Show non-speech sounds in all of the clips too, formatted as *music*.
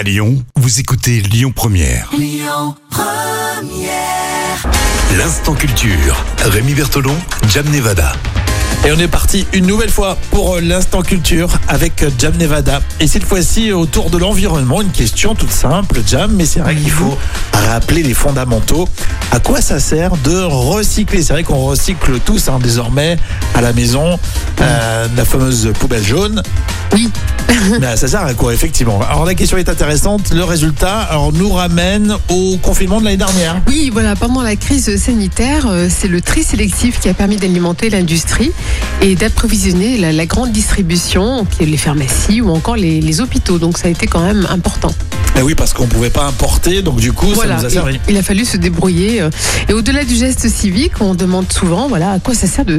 À Lyon, vous écoutez Lyon Première. L'instant culture. Rémi Bertolon, Jam Nevada. Et on est parti une nouvelle fois pour euh, l'instant culture avec euh, Jam Nevada. Et cette fois-ci autour de l'environnement, une question toute simple, Jam, mais c'est vrai qu'il faut rappeler les fondamentaux. À quoi ça sert de recycler? C'est vrai qu'on recycle tous hein, désormais à la maison euh, la fameuse poubelle jaune. Oui. *laughs* Ça sert à quoi effectivement Alors la question est intéressante. Le résultat alors, nous ramène au confinement de l'année dernière. Oui, voilà, pendant la crise sanitaire, euh, c'est le tri sélectif qui a permis d'alimenter l'industrie et d'approvisionner la, grande distribution, les pharmacies ou encore les hôpitaux. Donc ça a été quand même important. Et oui, parce qu'on pouvait pas importer, donc du coup, Voilà, ça nous a servi. il, il a fallu se débrouiller. euh, Et au-delà du geste civique, on demande souvent voilà, à quoi ça sert de,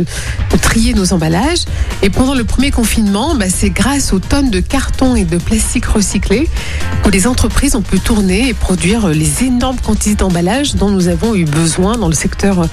de trier nos emballages. Et pendant le premier confinement, bah, c'est grâce aux tonnes de carton et de plastique recyclés que les entreprises ont pu tourner et produire euh, les énormes quantités d'emballages dont nous avons eu besoin dans le secteur euh,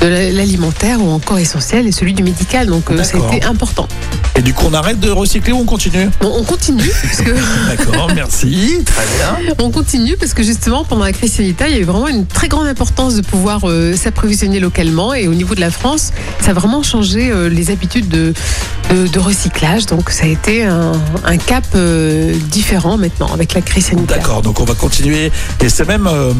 de la- l'alimentaire ou encore essentiel et celui du médical. Donc ça a été important. Et du coup, on arrête de recycler ou on continue Bon, on continue parce que *laughs* D'accord, merci. Très bien. On continue parce que justement, pendant la crise sanitaire, il y a eu vraiment une très grande importance de pouvoir euh, s'approvisionner localement. Et au niveau de la France, ça a vraiment changé euh, les habitudes de, de, de recyclage. Donc, ça a été un, un cap euh, différent maintenant avec la crise sanitaire. D'accord, donc on va continuer. Et c'est même, euh,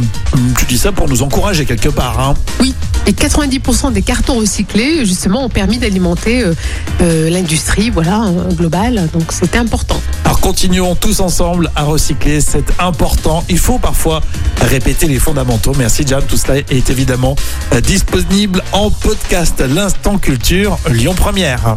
tu dis ça pour nous encourager quelque part. Hein. Oui, et 90% des cartons recyclés, justement, ont permis d'alimenter euh, euh, l'industrie voilà, euh, globale. Donc, c'était important. Alors continuons tous ensemble à recycler, c'est important. Il faut parfois répéter les fondamentaux. Merci Jam, tout cela est évidemment euh, disponible en podcast. L'instant culture Lyon Première.